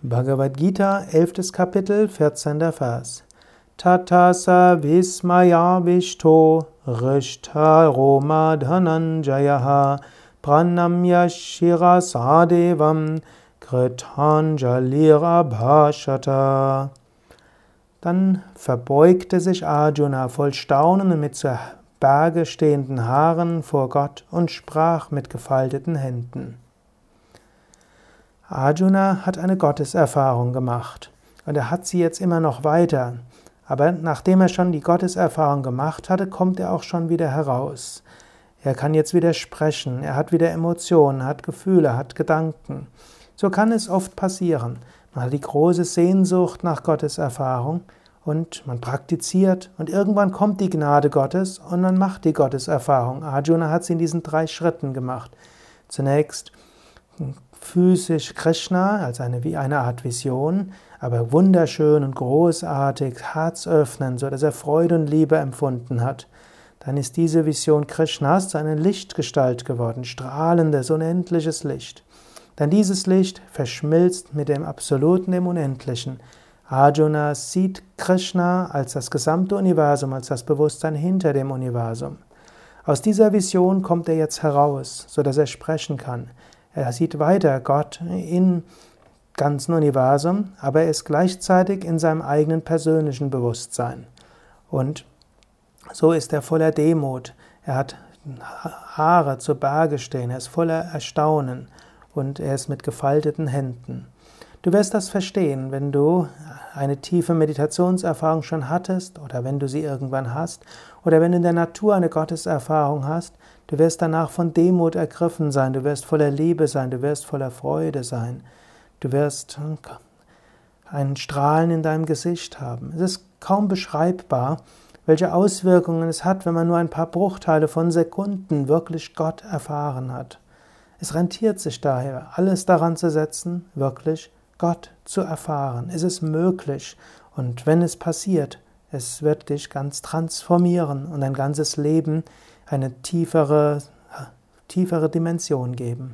Bhagavad Gita, 11. Kapitel, 14. Vers. Tatasa vismaya vishto rishta roma dhananjayaha pranamya kritanjalira bhashata. Dann verbeugte sich Arjuna voll Staunen und mit zu Berge stehenden Haaren vor Gott und sprach mit gefalteten Händen. Arjuna hat eine Gotteserfahrung gemacht und er hat sie jetzt immer noch weiter. Aber nachdem er schon die Gotteserfahrung gemacht hatte, kommt er auch schon wieder heraus. Er kann jetzt wieder sprechen, er hat wieder Emotionen, hat Gefühle, hat Gedanken. So kann es oft passieren. Man hat die große Sehnsucht nach Gotteserfahrung und man praktiziert und irgendwann kommt die Gnade Gottes und man macht die Gotteserfahrung. Arjuna hat sie in diesen drei Schritten gemacht. Zunächst physisch Krishna als eine, wie eine Art Vision, aber wunderschön und großartig, herzöffnend, so dass er Freude und Liebe empfunden hat. Dann ist diese Vision Krishnas zu einer Lichtgestalt geworden, strahlendes, unendliches Licht. Dann dieses Licht verschmilzt mit dem Absoluten, dem Unendlichen. Arjuna sieht Krishna als das gesamte Universum, als das Bewusstsein hinter dem Universum. Aus dieser Vision kommt er jetzt heraus, so dass er sprechen kann. Er sieht weiter Gott im ganzen Universum, aber er ist gleichzeitig in seinem eigenen persönlichen Bewusstsein. Und so ist er voller Demut. Er hat Haare zu Berge stehen, er ist voller Erstaunen und er ist mit gefalteten Händen. Du wirst das verstehen, wenn du eine tiefe Meditationserfahrung schon hattest oder wenn du sie irgendwann hast oder wenn du in der Natur eine Gotteserfahrung hast, du wirst danach von Demut ergriffen sein, du wirst voller Liebe sein, du wirst voller Freude sein, du wirst ein Strahlen in deinem Gesicht haben. Es ist kaum beschreibbar, welche Auswirkungen es hat, wenn man nur ein paar Bruchteile von Sekunden wirklich Gott erfahren hat. Es rentiert sich daher, alles daran zu setzen, wirklich Gott zu erfahren. Es ist möglich und wenn es passiert, es wird dich ganz transformieren und dein ganzes Leben eine tiefere, tiefere Dimension geben.